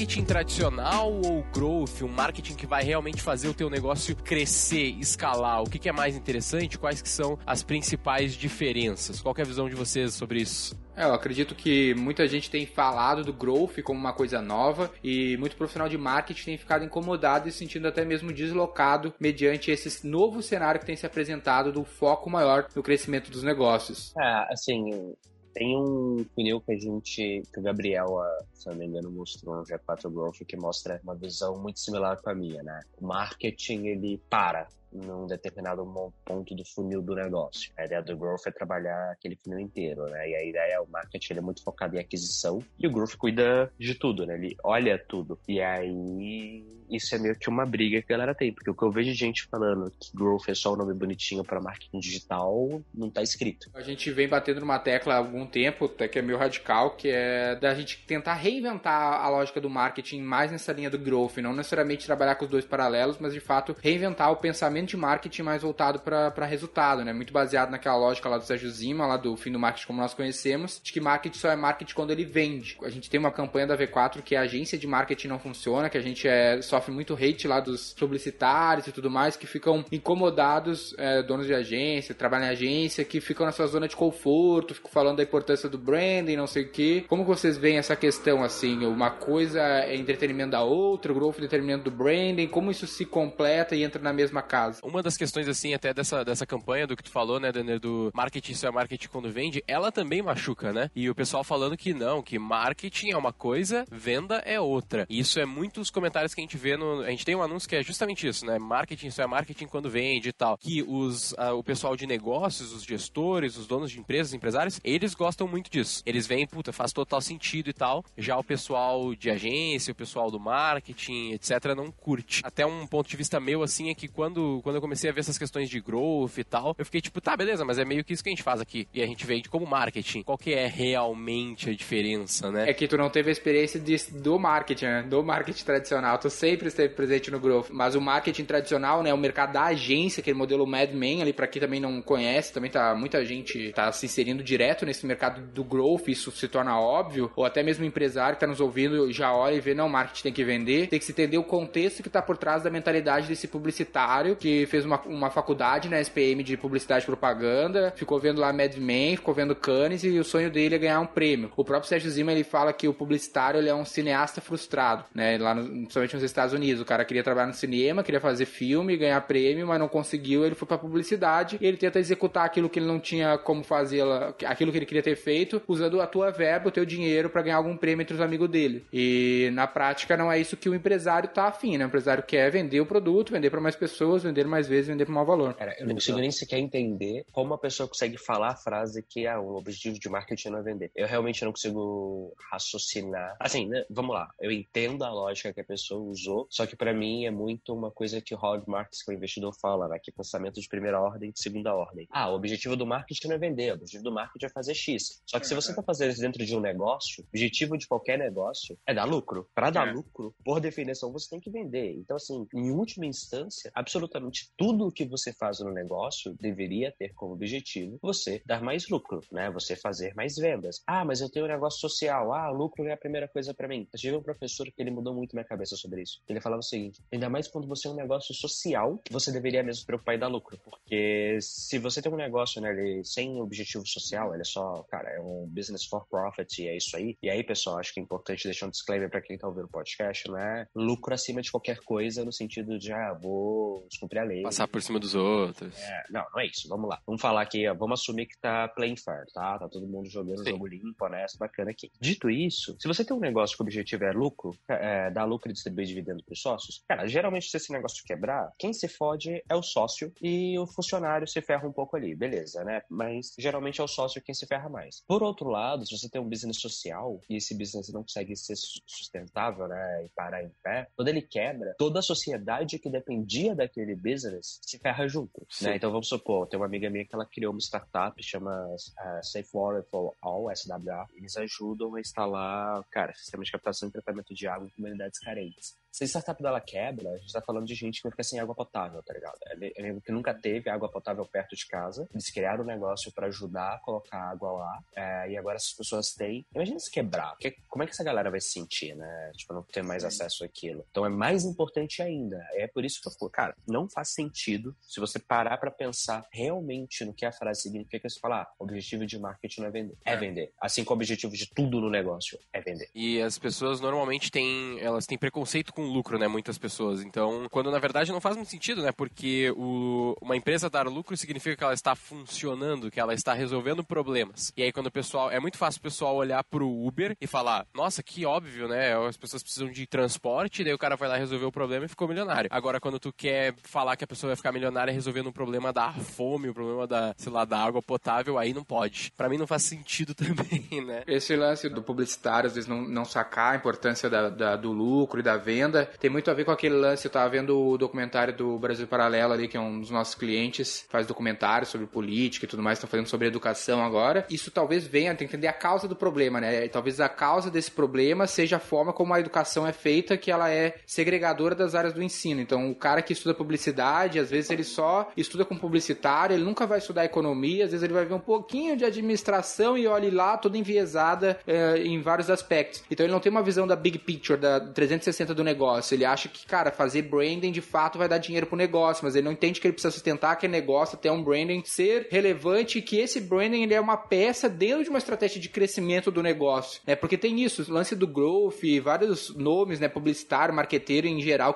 Marketing tradicional ou growth, um marketing que vai realmente fazer o teu negócio crescer, escalar? O que, que é mais interessante? Quais que são as principais diferenças? Qual é a visão de vocês sobre isso? É, eu acredito que muita gente tem falado do growth como uma coisa nova e muito profissional de marketing tem ficado incomodado e se sentindo até mesmo deslocado mediante esse novo cenário que tem se apresentado do foco maior no crescimento dos negócios. É, assim, tem um funil que a gente, que o Gabriel, ah, se não me engano, mostrou no G4 Growth, que mostra uma visão muito similar com a minha, né? O marketing, ele para num determinado ponto do funil do negócio. A ideia do growth é trabalhar aquele funil inteiro, né? E a ideia é o marketing ele é muito focado em aquisição e o growth cuida de tudo, né? Ele olha tudo. E aí isso é meio que uma briga que a galera tem, porque o que eu vejo de gente falando que growth é só um nome bonitinho para marketing digital, não tá escrito. A gente vem batendo numa tecla há algum tempo, até que é meio radical, que é da gente tentar reinventar a lógica do marketing mais nessa linha do growth, não necessariamente trabalhar com os dois paralelos, mas de fato reinventar o pensamento de marketing mais voltado para resultado, né? Muito baseado naquela lógica lá do Sérgio Zima, lá do fim do marketing como nós conhecemos, de que marketing só é marketing quando ele vende. A gente tem uma campanha da V4 que a agência de marketing não funciona, que a gente é, sofre muito hate lá dos publicitários e tudo mais, que ficam incomodados, é, donos de agência, trabalham em agência, que ficam na sua zona de conforto, ficam falando da importância do branding, não sei o que. Como vocês veem essa questão assim? Uma coisa é entretenimento da outra, o growth é entretenimento do branding, como isso se completa e entra na mesma casa? Uma das questões, assim, até dessa, dessa campanha do que tu falou, né, Denner, do marketing só é marketing quando vende, ela também machuca, né? E o pessoal falando que não, que marketing é uma coisa, venda é outra. E isso é muitos comentários que a gente vê no. A gente tem um anúncio que é justamente isso, né? Marketing só é marketing quando vende e tal. Que os, uh, o pessoal de negócios, os gestores, os donos de empresas, empresários, eles gostam muito disso. Eles veem, puta, faz total sentido e tal. Já o pessoal de agência, o pessoal do marketing, etc., não curte. Até um ponto de vista meu, assim, é que quando quando eu comecei a ver essas questões de growth e tal, eu fiquei tipo, tá, beleza, mas é meio que isso que a gente faz aqui. E a gente vende como marketing. Qual que é realmente a diferença, né? É que tu não teve a experiência de, do marketing, né? Do marketing tradicional. Tu sempre esteve presente no growth. Mas o marketing tradicional, né? O mercado da agência, aquele modelo Mad Men ali, pra quem também não conhece, também tá muita gente tá se inserindo direto nesse mercado do growth, isso se torna óbvio. Ou até mesmo o empresário que tá nos ouvindo já olha e vê, não, marketing tem que vender. Tem que se entender o contexto que tá por trás da mentalidade desse publicitário que que fez uma, uma faculdade na SPM de publicidade e propaganda, ficou vendo lá Mad Men, ficou vendo Cannes e o sonho dele é ganhar um prêmio. O próprio Sérgio Zima ele fala que o publicitário ele é um cineasta frustrado, né? Lá no, principalmente nos Estados Unidos, o cara queria trabalhar no cinema, queria fazer filme, ganhar prêmio, mas não conseguiu, ele foi para publicidade e ele tenta executar aquilo que ele não tinha como fazer, aquilo que ele queria ter feito, usando a tua verba, o teu dinheiro para ganhar algum prêmio entre os amigos dele. E na prática não é isso que o empresário tá afim, né? O empresário quer vender o produto, vender para mais pessoas, vender mais vezes vender por mau valor. Cara, eu não consigo nem sequer entender como a pessoa consegue falar a frase que ah, o objetivo de marketing não é vender. Eu realmente não consigo raciocinar. Assim, né, vamos lá. Eu entendo a lógica que a pessoa usou, só que para mim é muito uma coisa que o Howard Marks, que é o investidor, fala, né? Que é pensamento de primeira ordem e de segunda ordem. Ah, o objetivo do marketing não é vender, o objetivo do marketing é fazer X. Só que se você tá fazendo isso dentro de um negócio, o objetivo de qualquer negócio é dar lucro. Para dar é. lucro, por definição, você tem que vender. Então, assim, em última instância, absolutamente absolutamente tudo o que você faz no negócio deveria ter como objetivo você dar mais lucro, né? Você fazer mais vendas. Ah, mas eu tenho um negócio social. Ah, lucro é a primeira coisa para mim. Eu tive um professor que ele mudou muito minha cabeça sobre isso. Ele falava o seguinte: ainda mais quando você é um negócio social, você deveria mesmo se preocupar em dar lucro. Porque se você tem um negócio, né, ele, sem objetivo social, ele é só, cara, é um business for profit e é isso aí. E aí, pessoal, acho que é importante deixar um disclaimer para quem tá ouvindo o podcast, né? Lucro acima de qualquer coisa, no sentido de, ah, vou cumprir a lei. Passar por cima dos outros. É, não, não é isso. Vamos lá. Vamos falar aqui, ó, vamos assumir que tá playing fair, tá? Tá todo mundo jogando Sim. jogo limpo, honesto, bacana aqui. Dito isso, se você tem um negócio que o objetivo é lucro, é, dar lucro e distribuir dividendos pros sócios, cara, geralmente se esse negócio quebrar, quem se fode é o sócio e o funcionário se ferra um pouco ali, beleza, né? Mas geralmente é o sócio quem se ferra mais. Por outro lado, se você tem um business social e esse business não consegue ser sustentável, né, e parar em pé, quando ele quebra, toda a sociedade que dependia daquele business se ferra junto, né? Então vamos supor, tem uma amiga minha que ela criou uma startup, chama uh, Safe Water for All, SWA. Eles ajudam a instalar, cara, sistemas de captação e tratamento de água em comunidades carentes. Se a startup dela quebra, a gente tá falando de gente que vai ficar sem água potável, tá ligado? Eu lembro que nunca teve água potável perto de casa. Eles criaram um negócio para ajudar a colocar água lá. É, e agora essas pessoas têm. Imagina se quebrar. Que, como é que essa galera vai se sentir, né? Tipo, não ter mais acesso àquilo. Então é mais importante ainda. É por isso que eu falo, cara, não faz sentido se você parar para pensar realmente no que a frase significa, você falar, ah, objetivo de marketing não é vender. É. é vender. Assim como o objetivo de tudo no negócio é vender. E as pessoas normalmente têm. Elas têm preconceito com com lucro, né? Muitas pessoas. Então, quando na verdade não faz muito sentido, né? Porque o, uma empresa dar lucro significa que ela está funcionando, que ela está resolvendo problemas. E aí, quando o pessoal. É muito fácil o pessoal olhar pro Uber e falar: nossa, que óbvio, né? As pessoas precisam de transporte, daí o cara vai lá resolver o problema e ficou milionário. Agora, quando tu quer falar que a pessoa vai ficar milionária resolvendo um problema da fome, o problema da, sei lá, da água potável, aí não pode. Para mim não faz sentido também, né? Esse lance do publicitário, às vezes, não, não sacar a importância da, da, do lucro e da venda tem muito a ver com aquele lance. Eu tava vendo o documentário do Brasil Paralelo ali, que é um dos nossos clientes, faz documentário sobre política e tudo mais, estão fazendo sobre educação agora. Isso talvez venha, tem que entender a causa do problema, né? Talvez a causa desse problema seja a forma como a educação é feita, que ela é segregadora das áreas do ensino. Então, o cara que estuda publicidade, às vezes ele só estuda com publicitário, ele nunca vai estudar economia, às vezes ele vai ver um pouquinho de administração e olha lá, toda enviesada é, em vários aspectos. Então, ele não tem uma visão da big picture, da 360 do negócio negócio. Ele acha que, cara, fazer branding de fato vai dar dinheiro pro negócio, mas ele não entende que ele precisa sustentar aquele negócio, ter um branding ser relevante e que esse branding ele é uma peça dentro de uma estratégia de crescimento do negócio. Né? Porque tem isso, o lance do growth, vários nomes, né, publicitário, marqueteiro em geral,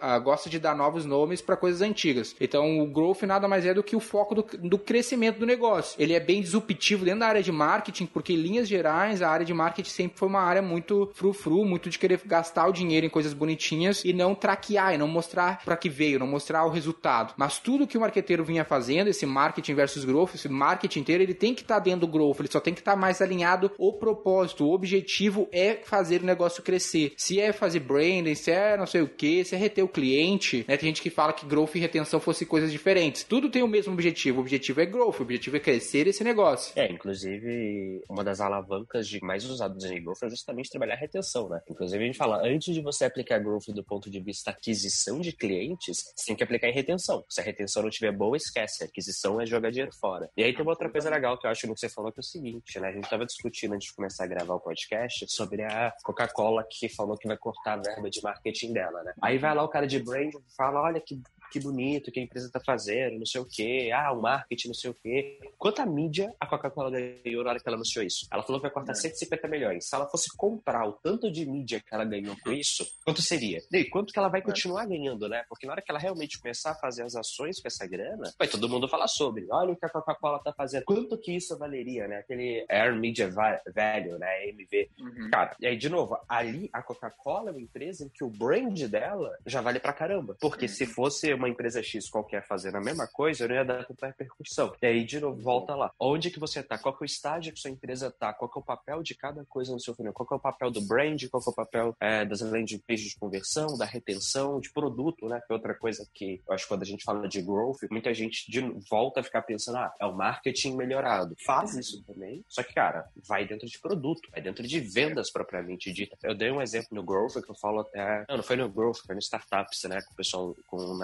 ah, gosta de dar novos nomes para coisas antigas. Então, o growth nada mais é do que o foco do, do crescimento do negócio. Ele é bem disruptivo dentro da área de marketing, porque em linhas gerais, a área de marketing sempre foi uma área muito frufru, muito de querer gastar o dinheiro em coisas bonitinhas e não traquear e não mostrar para que veio, não mostrar o resultado. Mas tudo que o marqueteiro vinha fazendo, esse marketing versus growth, esse marketing inteiro, ele tem que estar tá dentro do growth, ele só tem que estar tá mais alinhado o propósito, o objetivo é fazer o negócio crescer. Se é fazer branding, se é não sei o que, se é reter o cliente, né? Tem gente que fala que growth e retenção fossem coisas diferentes. Tudo tem o mesmo objetivo. O objetivo é growth, o objetivo é crescer esse negócio. É, inclusive, uma das alavancas de mais usadas em growth é justamente trabalhar a retenção, né? Inclusive, a gente fala, antes de você aplicar growth do ponto de vista aquisição de clientes, você tem que aplicar em retenção. Se a retenção não estiver boa, esquece. A aquisição é jogar dinheiro fora. E aí tem uma outra coisa legal que eu acho que você falou que é o seguinte, né? A gente estava discutindo antes de começar a gravar o podcast sobre a Coca-Cola que falou que vai cortar a verba de marketing dela, né? Aí vai lá o cara de brand e fala, olha que que bonito que a empresa tá fazendo, não sei o quê, ah, o marketing, não sei o quê. Quanta mídia a Coca-Cola ganhou na hora que ela anunciou isso? Ela falou que vai cortar é. 150 milhões. Se ela fosse comprar o tanto de mídia que ela ganhou com isso, quanto seria? E quanto que ela vai é. continuar ganhando, né? Porque na hora que ela realmente começar a fazer as ações com essa grana, vai todo mundo falar sobre. Olha o que a Coca-Cola tá fazendo. Quanto que isso valeria, né? Aquele Air Media Value, né? MV. Uhum. Cara, e aí, de novo, ali a Coca-Cola é uma empresa em que o brand dela já vale pra caramba. Porque uhum. se fosse uma uma empresa X qualquer fazendo a mesma coisa, eu não ia dar tanta repercussão. E aí, de novo, volta lá. Onde que você tá? Qual que é o estágio que sua empresa tá? Qual que é o papel de cada coisa no seu funil? Qual que é o papel do brand? Qual que é o papel é, das landing pages de conversão, da retenção, de produto, né? Que é outra coisa que eu acho que quando a gente fala de growth, muita gente de, volta a ficar pensando, ah, é o marketing melhorado. Faz isso também, só que, cara, vai dentro de produto, vai dentro de vendas propriamente dita. Eu dei um exemplo no growth que eu falo até... Não, não foi no growth, foi no startups, né? Com o pessoal, com o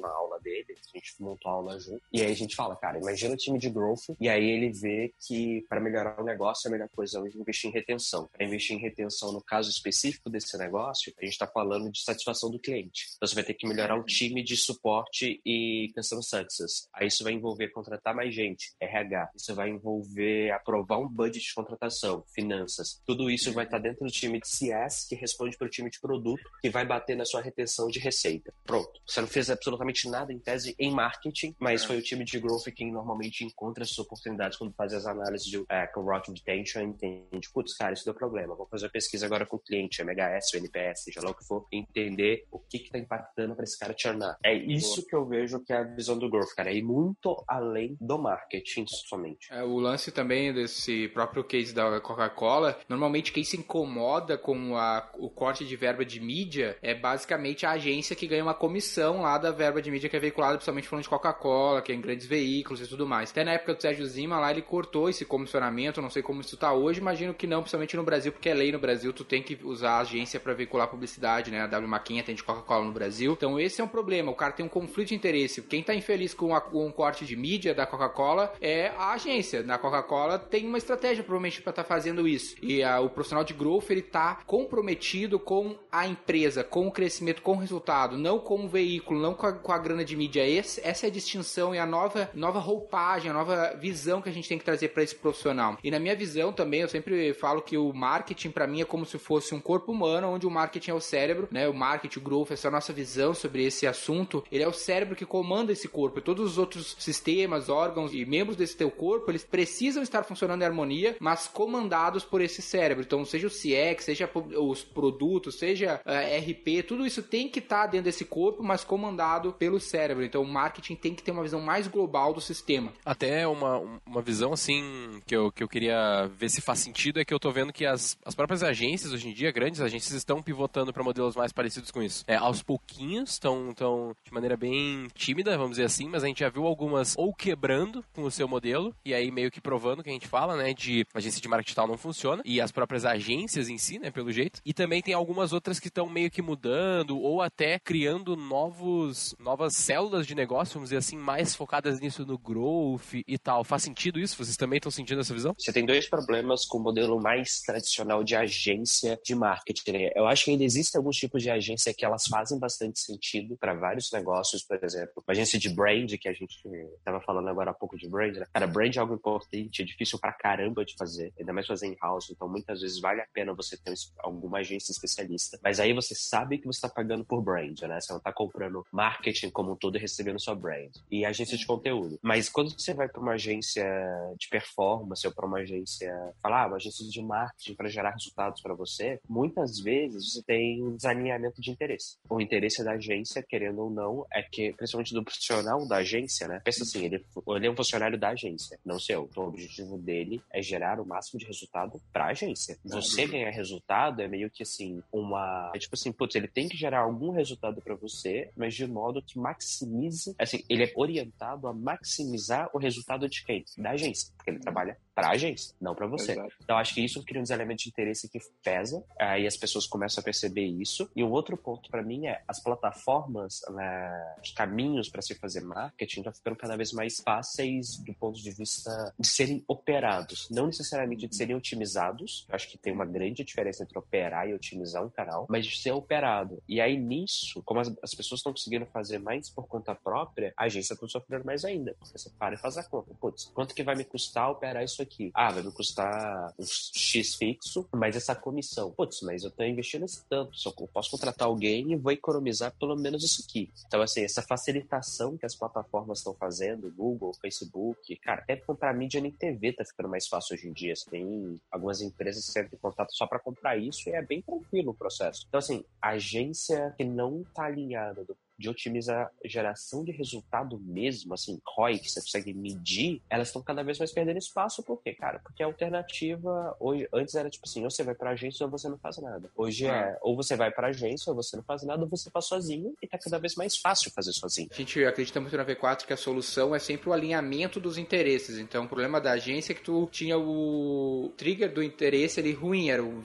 Na aula dele, a gente montou a aula junto. E aí a gente fala, cara, imagina o time de growth, e aí ele vê que para melhorar o negócio a melhor coisa é investir em retenção. Para investir em retenção no caso específico desse negócio, a gente está falando de satisfação do cliente. Então você vai ter que melhorar o time de suporte e customer success. Aí isso vai envolver contratar mais gente, RH. Isso vai envolver aprovar um budget de contratação, finanças. Tudo isso vai estar tá dentro do time de CS, que responde para o time de produto, que vai bater na sua retenção de receita. Pronto. Você não fez absolutamente nada em tese em marketing, mas é. foi o time de growth quem normalmente encontra essas oportunidades quando faz as análises de é, Rock Retention, entende, putz, cara, isso deu problema, vou fazer a pesquisa agora com o cliente, MHS, o NPS, seja lá o que for, entender o que que tá impactando para esse cara churnar. É isso que eu vejo que é a visão do growth, cara, ir muito além do marketing somente. É, o lance também desse próprio case da Coca-Cola, normalmente quem se incomoda com a, o corte de verba de mídia é basicamente a agência que ganha uma comissão lá da verba de mídia que é veiculada, principalmente falando de Coca-Cola, que é em grandes veículos e tudo mais. Até na época do Sérgio Zima, lá ele cortou esse comissionamento, não sei como isso tá hoje, imagino que não, principalmente no Brasil, porque é lei no Brasil, tu tem que usar a agência para veicular publicidade, né? A W Maquinha tem de Coca-Cola no Brasil. Então esse é um problema, o cara tem um conflito de interesse. Quem tá infeliz com, a, com um corte de mídia da Coca-Cola é a agência. Na Coca-Cola tem uma estratégia provavelmente para estar tá fazendo isso. E a, o profissional de growth, ele tá comprometido com a empresa, com o crescimento, com o resultado, não com o veículo, não com a, com a grana de mídia. Esse, essa é a distinção e a nova, nova roupagem, a nova visão que a gente tem que trazer para esse profissional. E na minha visão também, eu sempre falo que o marketing para mim é como se fosse um corpo humano, onde o marketing é o cérebro, né? O marketing, o growth, essa é a nossa visão sobre esse assunto. Ele é o cérebro que comanda esse corpo. Todos os outros sistemas, órgãos e membros desse teu corpo, eles precisam estar funcionando em harmonia, mas comandados por esse cérebro. Então, seja o CX, seja os produtos, seja uh, eh, RP, tudo isso tem que estar tá dentro desse corpo, mas comandado pelo cérebro. Então, o marketing tem que ter uma visão mais global do sistema. Até uma, uma visão assim que eu, que eu queria ver se faz sentido é que eu tô vendo que as, as próprias agências hoje em dia, grandes agências, estão pivotando para modelos mais parecidos com isso. É, aos pouquinhos, estão tão, de maneira bem tímida, vamos dizer assim, mas a gente já viu algumas ou quebrando com o seu modelo, e aí meio que provando que a gente fala, né, de agência de marketing tal não funciona, e as próprias agências em si, né, pelo jeito. E também tem algumas outras que estão meio que mudando, ou até criando novos, novas células de negócio, vamos dizer assim, mais focadas nisso no growth e tal. Faz sentido isso? Vocês também estão sentindo essa visão? Você tem dois problemas com o modelo mais tradicional de agência de marketing. Né? Eu acho que ainda existem alguns tipos de agência que elas fazem bastante sentido para vários negócios, por exemplo, uma agência de brand, que a gente estava falando agora há pouco de brand, né? Cara, brand é algo importante, é difícil pra caramba de fazer, ainda mais fazer em house, então muitas vezes vale a pena você ter alguma agência especialista. Mas aí você sabe que você está pagando por brand, né? Você não está comprando marketing como um todo e recebendo sua brand. E agência de conteúdo. Mas quando você vai para uma agência de performance ou para uma agência, falar, ah, uma agência de marketing para gerar resultados para você, muitas vezes você tem um desalinhamento de interesse. O interesse da agência, querendo ou não, é que, principalmente do profissional da agência, né? Pensa assim, ele, ele é um funcionário da agência, não seu. Então o objetivo dele é gerar o máximo de resultado para a agência. Você ganhar resultado é meio que assim, uma. É tipo assim, putz, ele tem que gerar algum resultado para você, mas de modo que maximize. Assim, ele é orientado a maximizar o resultado de quem? Da agência. Porque ele trabalha para a agência, não para você. Exato. Então acho que isso cria uns elementos de interesse que pesa, aí as pessoas começam a perceber isso. E o outro ponto para mim é as plataformas, né, os caminhos para se fazer marketing estão ficando cada vez mais fáceis do ponto de vista de serem operados, não necessariamente de serem otimizados. Eu acho que tem uma grande diferença entre operar e otimizar um canal, mas de ser operado. E aí nisso, como as, as pessoas estão conseguindo fazer mais por conta própria, a agência está sofrendo mais ainda. Porque você para e faz a conta. Putz, quanto que vai me custar operar isso aqui? Ah, vai me custar um X fixo, mas essa comissão. Putz, mas eu tô investindo esse tanto. Só posso contratar alguém e vou economizar pelo menos isso aqui. Então, assim, essa facilitação que as plataformas estão fazendo, Google, Facebook, cara, até comprar mídia nem TV tá ficando mais fácil hoje em dia. Você tem algumas empresas que servem contato só para comprar isso e é bem tranquilo o processo. Então, assim, agência que não tá alinhada do de otimizar geração de resultado mesmo, assim, ROI, que você consegue medir, elas estão cada vez mais perdendo espaço. Por quê, cara? Porque a alternativa, hoje, antes era tipo assim, ou você vai pra agência ou você não faz nada. Hoje é, é ou você vai pra agência ou você não faz nada, ou você faz sozinho e tá cada vez mais fácil fazer sozinho. A gente acredita muito na V4 que a solução é sempre o alinhamento dos interesses. Então, o problema da agência é que tu tinha o trigger do interesse ali ruim, era o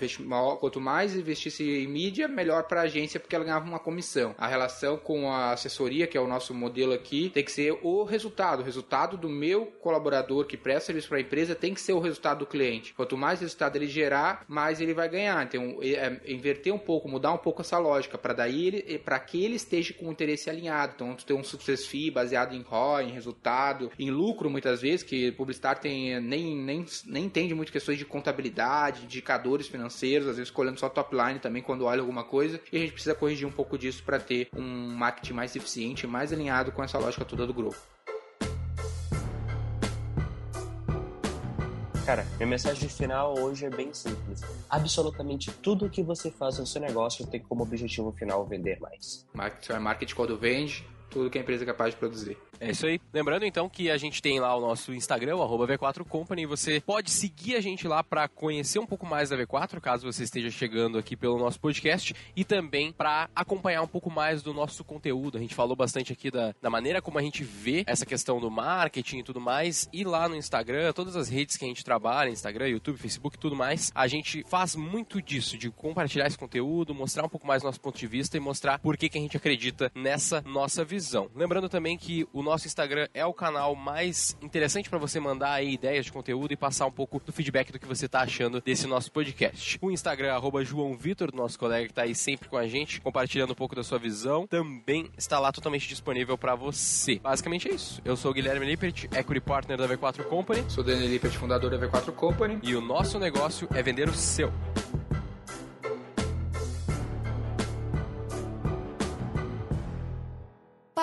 quanto mais investisse em mídia, melhor pra agência porque ela ganhava uma comissão. A relação com a assessoria, que é o nosso modelo aqui, tem que ser o resultado. O resultado do meu colaborador que presta serviço para a empresa tem que ser o resultado do cliente. Quanto mais resultado ele gerar, mais ele vai ganhar. Então, é, inverter um pouco, mudar um pouco essa lógica, para daí ele, para que ele esteja com o interesse alinhado. Então, tu tem um success fee baseado em ROI, em resultado, em lucro muitas vezes, que publicitário tem nem, nem, nem entende muito questões de contabilidade, indicadores financeiros, às vezes escolhendo só top line também quando olha alguma coisa. E a gente precisa corrigir um pouco disso para ter um marketing mais eficiente, mais alinhado com essa lógica toda do grupo. Cara, minha mensagem final hoje é bem simples. Absolutamente tudo que você faz no seu negócio tem como objetivo final vender mais. Marketing é marketing quando vende, tudo que a empresa é capaz de produzir. É isso aí. Lembrando então que a gente tem lá o nosso Instagram, V4Company. Você pode seguir a gente lá para conhecer um pouco mais da V4, caso você esteja chegando aqui pelo nosso podcast, e também para acompanhar um pouco mais do nosso conteúdo. A gente falou bastante aqui da, da maneira como a gente vê essa questão do marketing e tudo mais. E lá no Instagram, todas as redes que a gente trabalha, Instagram, YouTube, Facebook, tudo mais, a gente faz muito disso, de compartilhar esse conteúdo, mostrar um pouco mais nosso ponto de vista e mostrar por que, que a gente acredita nessa nossa visão. Lembrando também que o nosso Instagram é o canal mais interessante para você mandar aí ideias de conteúdo e passar um pouco do feedback do que você tá achando desse nosso podcast. O Instagram, arroba João Vitor, nosso colega que tá aí sempre com a gente, compartilhando um pouco da sua visão, também está lá totalmente disponível para você. Basicamente é isso. Eu sou o Guilherme Lippert, Equity Partner da V4 Company. Sou Daniel Lippert, fundador da V4 Company. E o nosso negócio é vender o seu.